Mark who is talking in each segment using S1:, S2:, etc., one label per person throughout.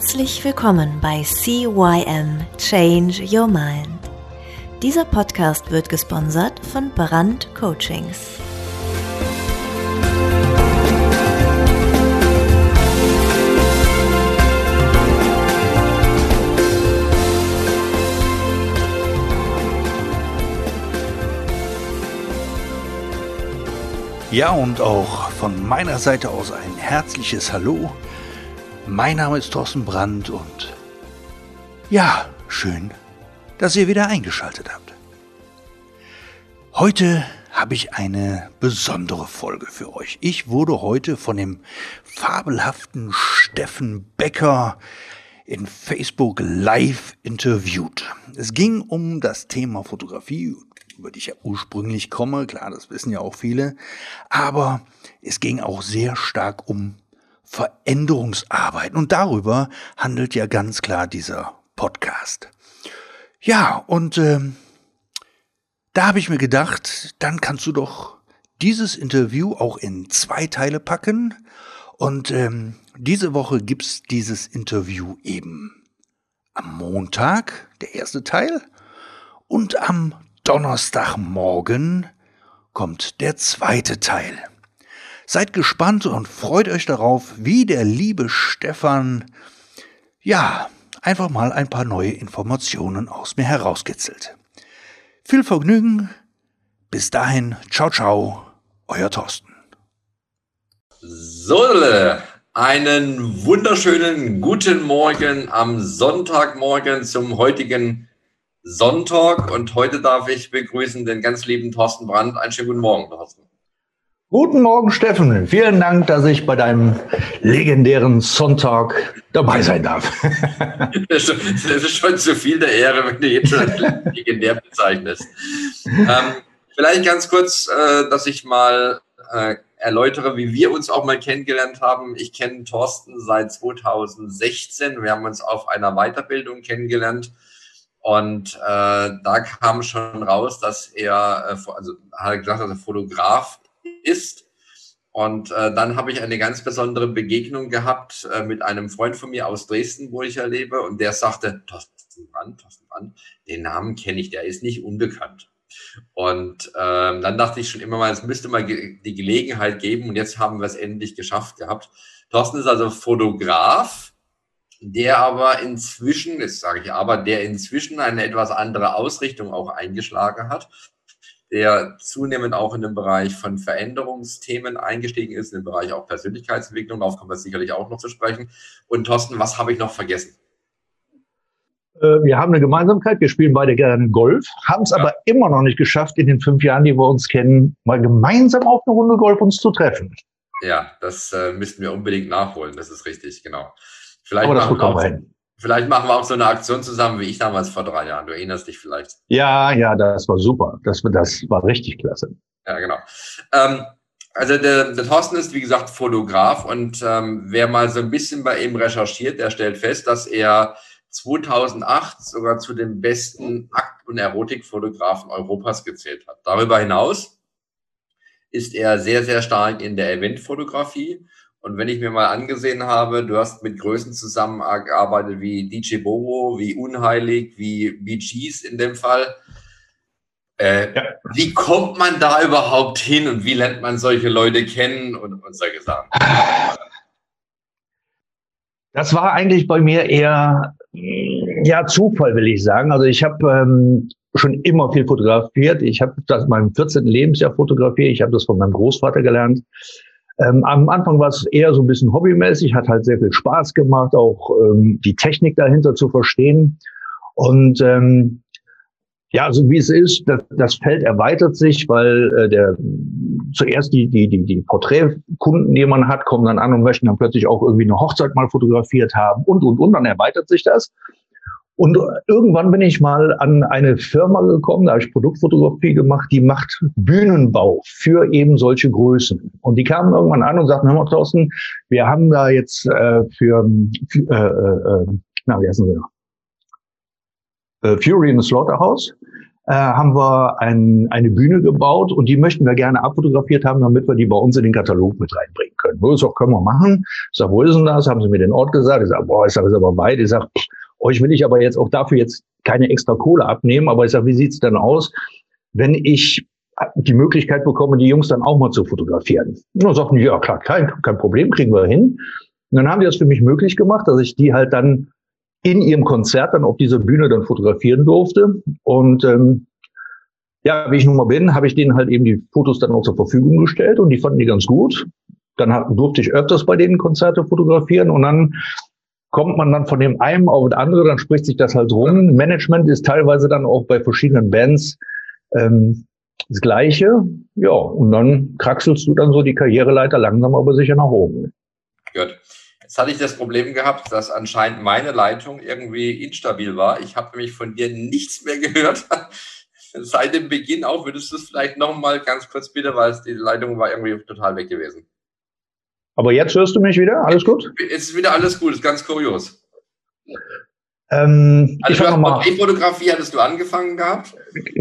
S1: Herzlich willkommen bei CYM Change Your Mind. Dieser Podcast wird gesponsert von Brand Coachings.
S2: Ja, und auch von meiner Seite aus ein herzliches Hallo. Mein Name ist Thorsten Brandt und ja, schön, dass ihr wieder eingeschaltet habt. Heute habe ich eine besondere Folge für euch. Ich wurde heute von dem fabelhaften Steffen Becker in Facebook live interviewt. Es ging um das Thema Fotografie über die ich ja ursprünglich komme, klar, das wissen ja auch viele, aber es ging auch sehr stark um Veränderungsarbeit und darüber handelt ja ganz klar dieser Podcast. Ja, und ähm, da habe ich mir gedacht, dann kannst du doch dieses Interview auch in zwei Teile packen. Und ähm, diese Woche gibt's dieses Interview eben am Montag, der erste Teil, und am Donnerstagmorgen kommt der zweite Teil. Seid gespannt und freut euch darauf, wie der liebe Stefan, ja, einfach mal ein paar neue Informationen aus mir herauskitzelt. Viel Vergnügen. Bis dahin, ciao, ciao, euer Thorsten.
S3: So, einen wunderschönen guten Morgen am Sonntagmorgen zum heutigen Sonntag und heute darf ich begrüßen den ganz lieben Thorsten Brandt. Einen schönen guten Morgen, Thorsten.
S2: Guten Morgen, Steffen. Vielen Dank, dass ich bei deinem legendären Sonntag dabei sein darf.
S3: das ist schon zu viel der Ehre, wenn du jetzt schon legendär bezeichnest. Ähm, vielleicht ganz kurz, äh, dass ich mal äh, erläutere, wie wir uns auch mal kennengelernt haben. Ich kenne Thorsten seit 2016. Wir haben uns auf einer Weiterbildung kennengelernt und äh, da kam schon raus, dass er, äh, also hat er gesagt, dass er Fotograf ist. Und äh, dann habe ich eine ganz besondere Begegnung gehabt äh, mit einem Freund von mir aus Dresden, wo ich ja lebe. Und der sagte, Thorsten Brandt, Thorsten Brandt, den Namen kenne ich, der ist nicht unbekannt. Und ähm, dann dachte ich schon immer mal, es müsste mal ge die Gelegenheit geben. Und jetzt haben wir es endlich geschafft gehabt. Thorsten ist also Fotograf der aber inzwischen, das sage ich aber, der inzwischen eine etwas andere Ausrichtung auch eingeschlagen hat, der zunehmend auch in den Bereich von Veränderungsthemen eingestiegen ist, in den Bereich auch Persönlichkeitsentwicklung, darauf kommen wir sicherlich auch noch zu sprechen. Und Thorsten, was habe ich noch vergessen?
S2: Äh, wir haben eine Gemeinsamkeit, wir spielen beide gerne Golf, haben es ja. aber immer noch nicht geschafft, in den fünf Jahren, die wir uns kennen, mal gemeinsam auf eine Runde Golf uns zu treffen.
S3: Ja, das äh, müssten wir unbedingt nachholen, das ist richtig, genau. Vielleicht Aber das machen, wir auch, hin. Vielleicht machen wir auch so eine Aktion zusammen, wie ich damals vor drei Jahren. Du erinnerst dich vielleicht.
S2: Ja, ja, das war super. Das, das war richtig klasse.
S3: Ja, genau. Ähm, also der, der Thorsten ist, wie gesagt, Fotograf und ähm, wer mal so ein bisschen bei ihm recherchiert, der stellt fest, dass er 2008 sogar zu den besten Akt- und Erotikfotografen Europas gezählt hat. Darüber hinaus ist er sehr, sehr stark in der Eventfotografie und wenn ich mir mal angesehen habe, du hast mit Größen zusammengearbeitet wie DJ Bobo, wie Unheilig, wie BGs in dem Fall. Äh, ja. Wie kommt man da überhaupt hin und wie lernt man solche Leute kennen und, und solche Sachen?
S2: Das war eigentlich bei mir eher ja Zufall, will ich sagen. Also ich habe ähm, schon immer viel fotografiert. Ich habe das in meinem 14. Lebensjahr fotografiert. Ich habe das von meinem Großvater gelernt. Ähm, am Anfang war es eher so ein bisschen hobbymäßig, hat halt sehr viel Spaß gemacht, auch ähm, die Technik dahinter zu verstehen. Und ähm, ja, so wie es ist, das, das Feld erweitert sich, weil äh, der zuerst die, die, die, die Porträtkunden, die man hat, kommen dann an und möchten dann plötzlich auch irgendwie eine Hochzeit mal fotografiert haben und und und, dann erweitert sich das. Und irgendwann bin ich mal an eine Firma gekommen, da habe ich Produktfotografie gemacht, die macht Bühnenbau für eben solche Größen. Und die kamen irgendwann an und sagten, hör mal, Thorsten, wir haben da jetzt äh, für, für äh, äh, na, wie heißen sie noch? Äh, Fury in the Slaughterhouse.
S4: äh, haben wir ein, eine Bühne gebaut und die möchten wir gerne abfotografiert haben, damit wir die bei uns in den Katalog mit reinbringen können. Wo ist auch, können wir machen. Ich sage, wo ist denn das? Haben sie mir den Ort gesagt. Ich sage, boah, ich sage, ist aber weit. Ich sage, euch will ich aber jetzt auch dafür jetzt keine extra Kohle abnehmen. Aber ich sage, wie sieht's denn aus, wenn ich die Möglichkeit bekomme, die Jungs dann auch mal zu fotografieren? Und dann sagten ja klar, kein, kein Problem, kriegen wir hin. Und dann haben die das für mich möglich gemacht, dass ich die halt dann in ihrem Konzert dann auf dieser Bühne dann fotografieren durfte. Und ähm, ja, wie ich nun mal bin, habe ich denen halt eben die Fotos dann auch zur Verfügung gestellt und die fanden die ganz gut. Dann durfte ich öfters bei denen Konzerte fotografieren und dann kommt man dann von dem einen auf das andere, dann spricht sich das halt rum. Management ist teilweise dann auch bei verschiedenen Bands ähm, das Gleiche. Ja, und dann kraxelst du dann so die Karriereleiter langsam aber sicher nach oben.
S3: Gut. Jetzt hatte ich das Problem gehabt, dass anscheinend meine Leitung irgendwie instabil war. Ich habe nämlich von dir nichts mehr gehört. Seit dem Beginn auch, würdest du es vielleicht nochmal ganz kurz bitte, weil die Leitung war irgendwie total weg gewesen.
S4: Aber jetzt hörst du mich wieder? Alles gut?
S3: Jetzt ist wieder alles gut, ist ganz kurios.
S4: Ähm,
S3: also ich mal, Fotografie hattest du angefangen gehabt?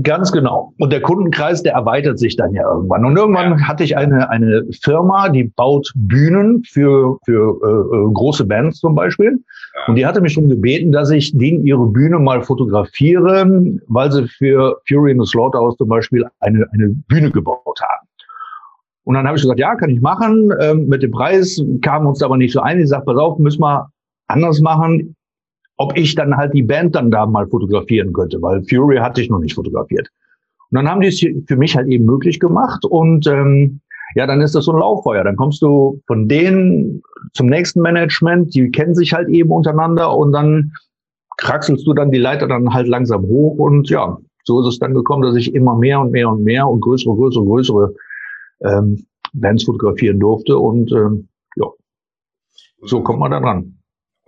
S4: Ganz genau. Und der Kundenkreis, der erweitert sich dann ja irgendwann. Und irgendwann ja. hatte ich eine, eine Firma, die baut Bühnen für, für äh, äh große Bands zum Beispiel. Ja. Und die hatte mich schon gebeten, dass ich denen ihre Bühne mal fotografiere, weil sie für Fury in the Slaughterhouse zum Beispiel eine, eine Bühne gebaut haben. Und dann habe ich gesagt, ja, kann ich machen. Ähm, mit dem Preis kamen uns aber nicht so ein. Ich sagte, pass auf, müssen wir anders machen ob ich dann halt die Band dann da mal fotografieren könnte, weil Fury hatte ich noch nicht fotografiert. Und dann haben die es für mich halt eben möglich gemacht und ähm, ja, dann ist das so ein Lauffeuer. Dann kommst du von denen zum nächsten Management, die kennen sich halt eben untereinander und dann kraxelst du dann die Leiter dann halt langsam hoch und ja, so ist es dann gekommen, dass ich immer mehr und mehr und mehr und größere, größere, größere ähm, Bands fotografieren durfte und ähm, ja, so kommt man da dran.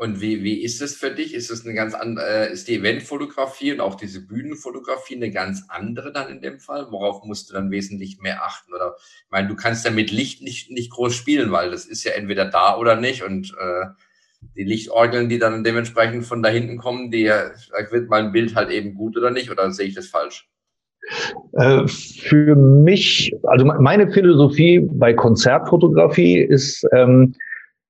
S3: Und wie, wie ist es für dich? Ist es eine ganz andere, äh, ist die Eventfotografie und auch diese Bühnenfotografie eine ganz andere dann in dem Fall? Worauf musst du dann wesentlich mehr achten? Oder ich meine, du kannst ja mit Licht nicht, nicht groß spielen, weil das ist ja entweder da oder nicht. Und äh, die Lichtorgeln, die dann dementsprechend von da hinten kommen, die vielleicht wird mein Bild halt eben gut oder nicht, oder sehe ich das falsch?
S4: Äh, für mich, also meine Philosophie bei Konzertfotografie ist, ähm,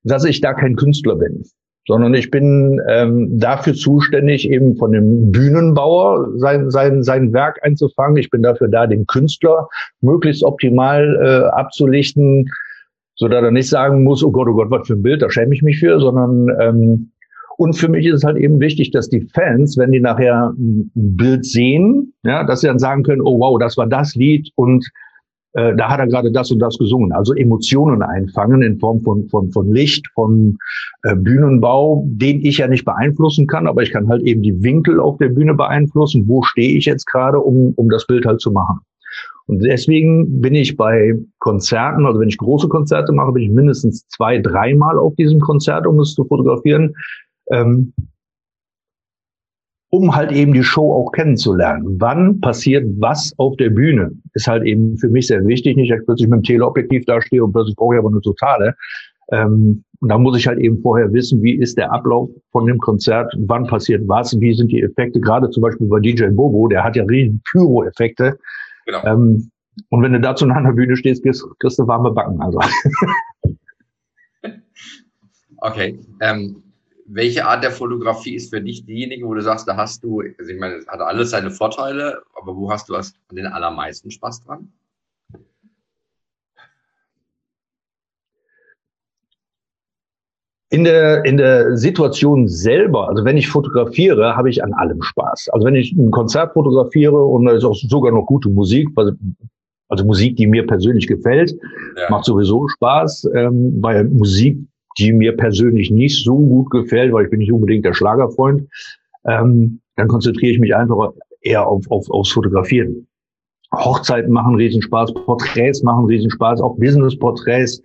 S4: dass ich da kein Künstler bin sondern ich bin ähm, dafür zuständig, eben von dem Bühnenbauer sein, sein, sein Werk einzufangen. Ich bin dafür da, den Künstler möglichst optimal äh, abzulichten, so dass er nicht sagen muss, oh Gott, oh Gott, was für ein Bild, da schäme ich mich für, sondern ähm, und für mich ist es halt eben wichtig, dass die Fans, wenn die nachher ein Bild sehen, ja, dass sie dann sagen können, oh wow, das war das Lied und äh, da hat er gerade das und das gesungen. Also Emotionen einfangen in Form von, von, von Licht, von äh, Bühnenbau, den ich ja nicht beeinflussen kann, aber ich kann halt eben die Winkel auf der Bühne beeinflussen. Wo stehe ich jetzt gerade, um, um das Bild halt zu machen? Und deswegen bin ich bei Konzerten, also wenn ich große Konzerte mache, bin ich mindestens zwei, dreimal auf diesem Konzert, um es zu fotografieren. Ähm, um halt eben die Show auch kennenzulernen. Wann passiert was auf der Bühne? Ist halt eben für mich sehr wichtig. Nicht, dass ich plötzlich mit dem Teleobjektiv dastehe und plötzlich brauche ich aber eine totale. Ähm, und da muss ich halt eben vorher wissen, wie ist der Ablauf von dem Konzert, wann passiert was, wie sind die Effekte, gerade zum Beispiel bei DJ Bobo, der hat ja riesen Pyro-Effekte. Genau. Ähm, und wenn du da zu einer Bühne stehst, kriegst, kriegst du warme Backen. Also.
S3: Okay. Ähm, welche Art der Fotografie ist für dich diejenige, wo du sagst, da hast du, also ich meine, es hat alles seine Vorteile, aber wo hast du den allermeisten Spaß dran?
S4: In der, in der Situation selber, also wenn ich fotografiere, habe ich an allem Spaß. Also wenn ich ein Konzert fotografiere und da ist auch sogar noch gute Musik, also Musik, die mir persönlich gefällt, ja. macht sowieso Spaß. Ähm, bei Musik, die mir persönlich nicht so gut gefällt, weil ich bin nicht unbedingt der Schlagerfreund, ähm, dann konzentriere ich mich einfach eher auf, auf, aufs Fotografieren. Hochzeiten machen Riesenspaß, Porträts machen Riesenspaß, auch Business-Porträts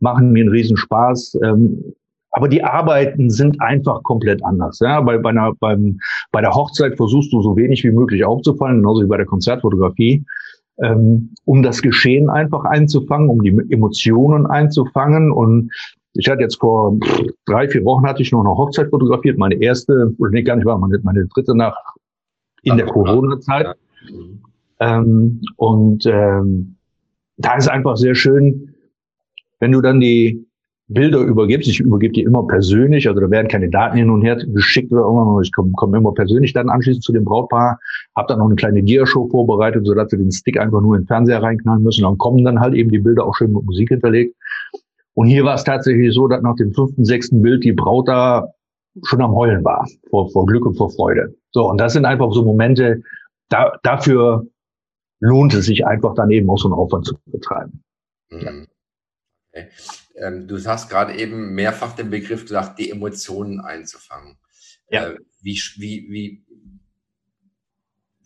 S4: machen mir einen Riesenspaß. Ähm, aber die Arbeiten sind einfach komplett anders. Ja? Bei, bei, einer, beim, bei der Hochzeit versuchst du so wenig wie möglich aufzufallen, genauso wie bei der Konzertfotografie, ähm, um das Geschehen einfach einzufangen, um die Emotionen einzufangen. Und ich hatte jetzt vor drei, vier Wochen hatte ich noch eine Hochzeit fotografiert, meine erste, oder nee, gar nicht wahr, meine, meine dritte nach in der Corona-Zeit. Mhm. Ähm, und ähm, da ist einfach sehr schön, wenn du dann die Bilder übergibst, ich übergebe die immer persönlich, also da werden keine Daten hin und her geschickt oder irgendwas, ich komme komm immer persönlich dann anschließend zu dem Brautpaar, habe dann noch eine kleine Dia-Show vorbereitet, sodass sie den Stick einfach nur in den Fernseher reinknallen müssen, dann kommen dann halt eben die Bilder auch schön mit Musik hinterlegt. Und hier war es tatsächlich so, dass nach dem fünften, sechsten Bild die Braut da schon am Heulen war, vor, vor Glück und vor Freude. So, und das sind einfach so Momente, da, dafür lohnt es sich einfach dann eben auch so einen Aufwand zu betreiben. Mhm.
S3: Okay. Ähm, du hast gerade eben mehrfach den Begriff gesagt, die Emotionen einzufangen. Ja. Äh, wie, wie, wie,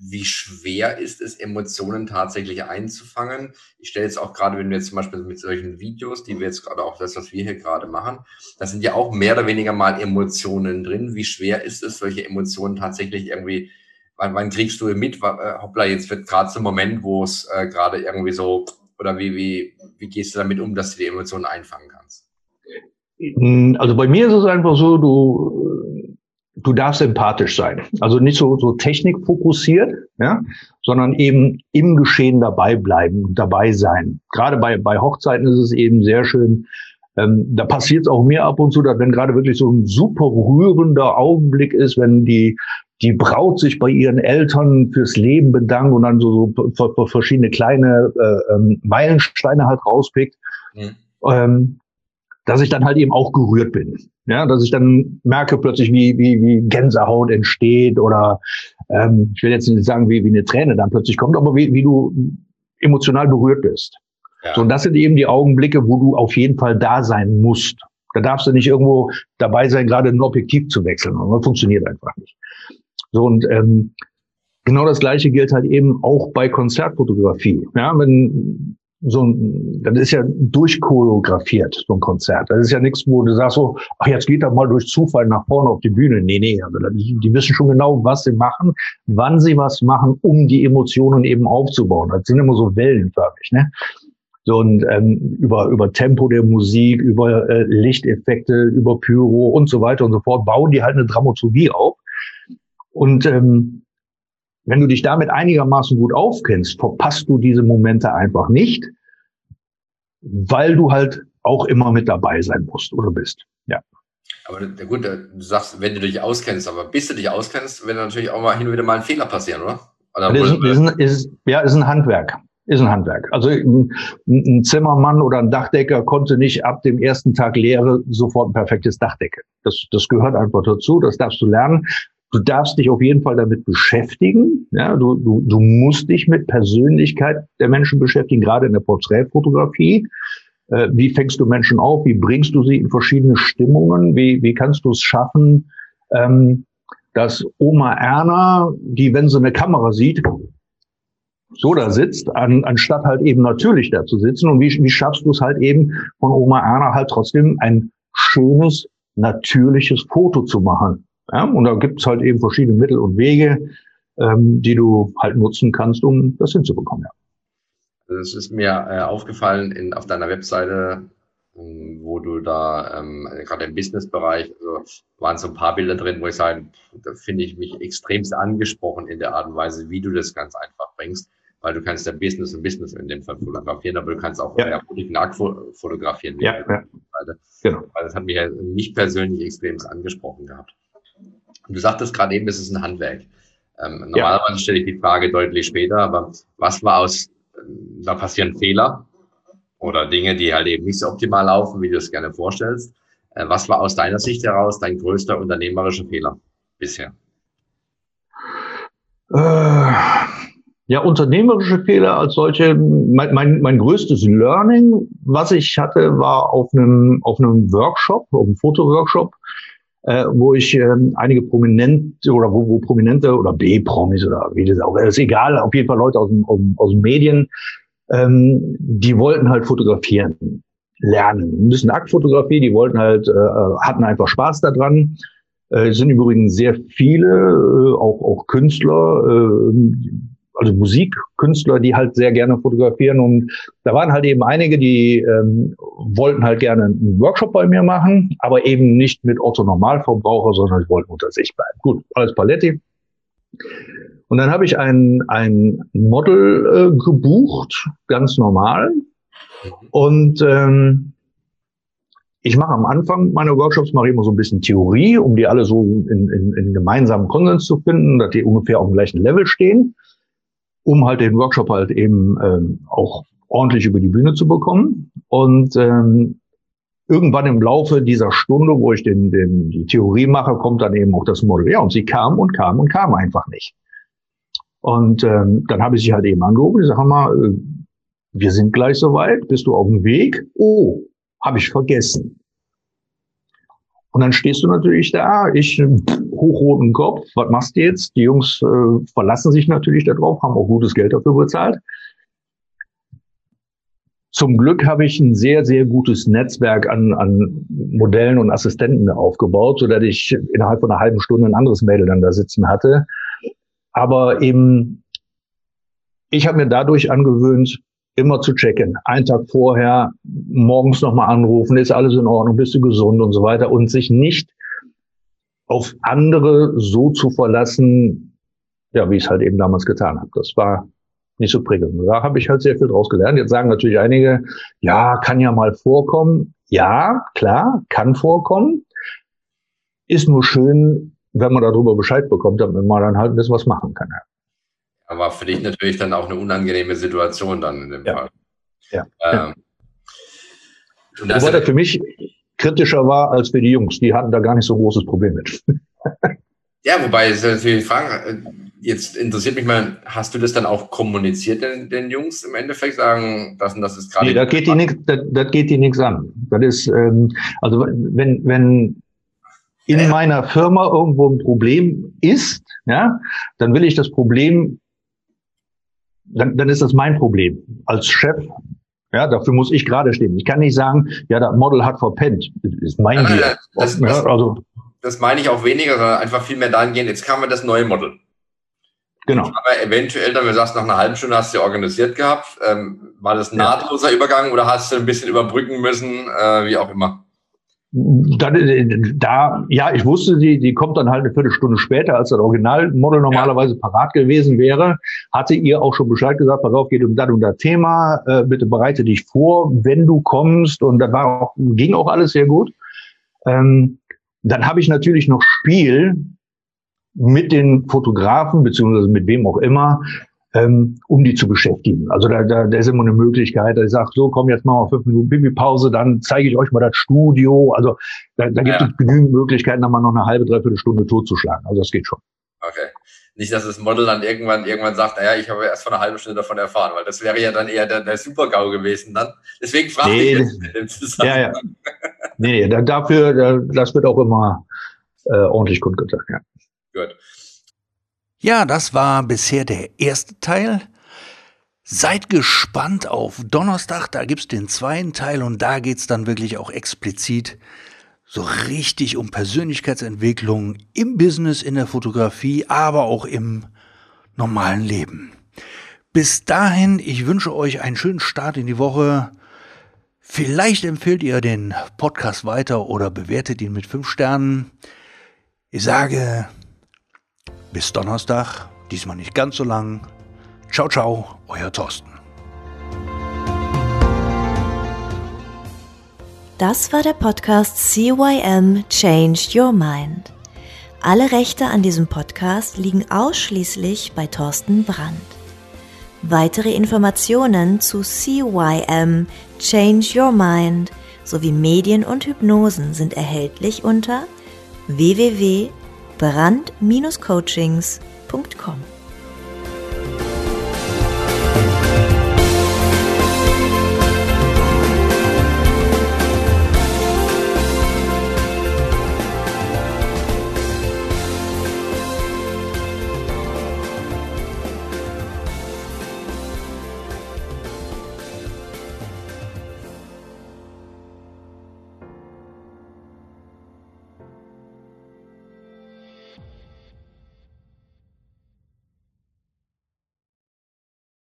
S3: wie schwer ist es, Emotionen tatsächlich einzufangen? Ich stelle jetzt auch gerade, wenn wir jetzt zum Beispiel mit solchen Videos, die wir jetzt gerade auch das, was wir hier gerade machen, da sind ja auch mehr oder weniger mal Emotionen drin. Wie schwer ist es, solche Emotionen tatsächlich irgendwie, wann, wann kriegst du mit? Äh, hoppla, jetzt wird gerade so ein Moment, wo es äh, gerade irgendwie so oder wie, wie, wie gehst du damit um, dass du die Emotionen einfangen kannst?
S4: Hm, also bei mir ist es einfach so, du, du darfst empathisch sein. Also nicht so, so technikfokussiert, ja, sondern eben im Geschehen dabei bleiben, dabei sein. Gerade bei, bei Hochzeiten ist es eben sehr schön, ähm, da passiert es auch mir ab und zu, dass wenn gerade wirklich so ein super rührender Augenblick ist, wenn die die Braut sich bei ihren Eltern fürs Leben bedankt und dann so, so verschiedene kleine äh, ähm, Meilensteine halt rauspickt, mhm. ähm, dass ich dann halt eben auch gerührt bin. Ja, dass ich dann merke plötzlich, wie, wie, wie Gänsehaut entsteht oder ähm, ich will jetzt nicht sagen, wie, wie eine Träne dann plötzlich kommt, aber wie, wie du emotional berührt bist. Ja. So, und das sind eben die Augenblicke, wo du auf jeden Fall da sein musst. Da darfst du nicht irgendwo dabei sein, gerade ein Objektiv zu wechseln. Das funktioniert einfach nicht. So und ähm, genau das Gleiche gilt halt eben auch bei Konzertfotografie. Ja, wenn so ein, das ist ja durchchoreografiert, so ein Konzert. Das ist ja nichts, wo du sagst so, ach, jetzt geht er mal durch Zufall nach vorne auf die Bühne. Nee, nee, also die, wissen schon genau, was sie machen, wann sie was machen, um die Emotionen eben aufzubauen. Das sind immer so wellenförmig, ne? So, und ähm, über, über Tempo der Musik, über äh, Lichteffekte, über Pyro und so weiter und so fort, bauen die halt eine Dramaturgie auf. Und ähm, wenn du dich damit einigermaßen gut aufkennst, verpasst du diese Momente einfach nicht, weil du halt auch immer mit dabei sein musst oder bist. Ja.
S3: Aber gut, du sagst, wenn du dich auskennst, aber bis du dich auskennst, wird natürlich auch mal hin und wieder mal ein Fehler passieren, oder? oder
S4: ist, ist, ein, ist, ja, ist ein Handwerk. Ist ein Handwerk. Also ein, Zimmermann oder ein Dachdecker konnte nicht ab dem ersten Tag Lehre sofort ein perfektes Dach decken. Das, das gehört einfach dazu, das darfst du lernen. Du darfst dich auf jeden Fall damit beschäftigen. Ja, du, du, du musst dich mit Persönlichkeit der Menschen beschäftigen, gerade in der Porträtfotografie. Äh, wie fängst du Menschen auf? Wie bringst du sie in verschiedene Stimmungen? Wie, wie kannst du es schaffen, ähm, dass Oma Erna, die, wenn sie eine Kamera sieht, so da sitzt, an, anstatt halt eben natürlich da zu sitzen. Und wie, wie schaffst du es halt eben von Oma Erna halt trotzdem ein schönes, natürliches Foto zu machen? Ja, und da gibt es halt eben verschiedene Mittel und Wege, ähm, die du halt nutzen kannst, um das hinzubekommen. Ja.
S3: Das ist mir äh, aufgefallen in, auf deiner Webseite, ähm, wo du da ähm, gerade im Businessbereich, also waren so ein paar Bilder drin, wo ich sage, da finde ich mich extremst angesprochen in der Art und Weise, wie du das ganz einfach bringst, weil du kannst ja Business und Business in dem Fall fotografieren, aber du kannst auch ja. Politik fotografieren.
S4: Ja, ja.
S3: Genau. Weil das hat mich ja mich persönlich extremst angesprochen gehabt. Und du sagtest gerade eben, es ist ein Handwerk. Ähm, normalerweise ja. stelle ich die Frage deutlich später, aber was war aus, da passieren Fehler oder Dinge, die halt eben nicht so optimal laufen, wie du es gerne vorstellst. Äh, was war aus deiner Sicht heraus dein größter unternehmerischer Fehler bisher?
S4: Äh, ja, unternehmerische Fehler als solche. Mein, mein, mein größtes Learning, was ich hatte, war auf einem, auf einem Workshop, auf einem Fotoworkshop, äh, wo ich ähm, einige Prominente oder wo, wo Prominente oder B-Promis oder wie das auch ist, egal, auf jeden Fall Leute aus, dem, aus den Medien, ähm, die wollten halt fotografieren lernen. Bisschen Aktfotografie, die wollten halt, äh, hatten einfach Spaß daran. Äh, sind übrigens sehr viele, äh, auch, auch Künstler, äh, also Musikkünstler, die halt sehr gerne fotografieren. Und da waren halt eben einige, die ähm, wollten halt gerne einen Workshop bei mir machen, aber eben nicht mit Otto Normalverbraucher, sondern wollten unter sich bleiben. Gut, alles Paletti. Und dann habe ich ein, ein Model äh, gebucht, ganz normal. Und ähm, ich mache am Anfang meiner Workshops mache ich immer so ein bisschen Theorie, um die alle so in, in, in gemeinsamen Konsens zu finden, dass die ungefähr auf dem gleichen Level stehen, um halt den Workshop halt eben ähm, auch ordentlich über die Bühne zu bekommen. Und ähm, irgendwann im Laufe dieser Stunde, wo ich den, den, die Theorie mache, kommt dann eben auch das Model. Ja, und sie kam und kam und kam einfach nicht. Und ähm, dann habe ich sie halt eben angerufen. Ich sage mal, äh, wir sind gleich soweit. Bist du auf dem Weg? Oh, habe ich vergessen. Und dann stehst du natürlich da, ich hochroten Kopf, was machst du jetzt? Die Jungs äh, verlassen sich natürlich darauf, haben auch gutes Geld dafür bezahlt. Zum Glück habe ich ein sehr, sehr gutes Netzwerk an, an Modellen und Assistenten aufgebaut, so dass ich innerhalb von einer halben Stunde ein anderes Mädel dann da sitzen hatte. Aber eben, ich habe mir dadurch angewöhnt, immer zu checken. Einen Tag vorher, morgens nochmal anrufen, ist alles in Ordnung, bist du gesund und so weiter und sich nicht auf andere so zu verlassen, ja, wie ich es halt eben damals getan habe. Das war nicht so prickelnd. Da habe ich halt sehr viel draus gelernt. Jetzt sagen natürlich einige, ja, kann ja mal vorkommen. Ja, klar, kann vorkommen. Ist nur schön, wenn man darüber Bescheid bekommt, damit man dann halt ein bisschen was machen kann.
S3: Aber für dich natürlich dann auch eine unangenehme Situation dann in dem
S4: ja.
S3: Fall.
S4: Ja. Ähm, ja. Wobei der für mich kritischer war als für die Jungs. Die hatten da gar nicht so großes Problem mit.
S3: ja, wobei ist natürlich die Frage, jetzt interessiert mich mal, hast du das dann auch kommuniziert den, den Jungs im Endeffekt, sagen, das und das ist gerade.
S4: Nee, das geht, die nix, das, das geht die nichts an. Das ist, ähm, also wenn, wenn in ja. meiner Firma irgendwo ein Problem ist, ja, dann will ich das Problem dann, dann ist das mein Problem als Chef. Ja, dafür muss ich gerade stehen. Ich kann nicht sagen, ja, das Model hat verpennt. Das ist mein
S3: Bier. Ja, das, das, also, das meine ich auch weniger, sondern einfach viel mehr dahingehend, jetzt kam das neue Model.
S4: Genau.
S3: Aber eventuell, dann, wenn du sagst, nach einer halben Stunde hast du ja organisiert gehabt, ähm, war das ein nahtloser ja. Übergang oder hast du ein bisschen überbrücken müssen, äh, wie auch immer?
S4: Da, da, ja, ich wusste, die, die kommt dann halt eine Viertelstunde später, als das Originalmodel normalerweise ja. parat gewesen wäre. Hatte ihr auch schon Bescheid gesagt, pass auf, geht um das und das Thema, äh, bitte bereite dich vor, wenn du kommst. Und da war auch, ging auch alles sehr gut. Ähm, dann habe ich natürlich noch Spiel mit den Fotografen, beziehungsweise mit wem auch immer, ähm, um die zu beschäftigen. Also da, da, da ist immer eine Möglichkeit, dass ich sage, so komm jetzt mal auf fünf Minuten Pipi-Pause, dann zeige ich euch mal das Studio. Also da, da gibt ja. es genügend Möglichkeiten, dann mal noch eine halbe, dreiviertel Stunde totzuschlagen. Also das geht schon.
S3: Okay. Nicht, dass das Model dann irgendwann irgendwann sagt, naja, ich habe erst vor einer halben Stunde davon erfahren, weil das wäre ja dann eher der, der Super-GAU gewesen dann. Deswegen frage nee, ich jetzt in dem
S4: Zusammenhang. Ja, ja. Nee, nee, dafür, das wird auch immer äh, ordentlich kundgetan, ja.
S2: Gut. Ja, das war bisher der erste Teil. Seid gespannt auf Donnerstag, da gibt's den zweiten Teil und da geht's dann wirklich auch explizit so richtig um Persönlichkeitsentwicklung im Business, in der Fotografie, aber auch im normalen Leben. Bis dahin, ich wünsche euch einen schönen Start in die Woche. Vielleicht empfehlt ihr den Podcast weiter oder bewertet ihn mit fünf Sternen. Ich sage bis Donnerstag, diesmal nicht ganz so lang. Ciao, ciao, euer Thorsten.
S1: Das war der Podcast CYM Change Your Mind. Alle Rechte an diesem Podcast liegen ausschließlich bei Thorsten Brandt. Weitere Informationen zu CYM Change Your Mind sowie Medien und Hypnosen sind erhältlich unter www brand-coachings.com.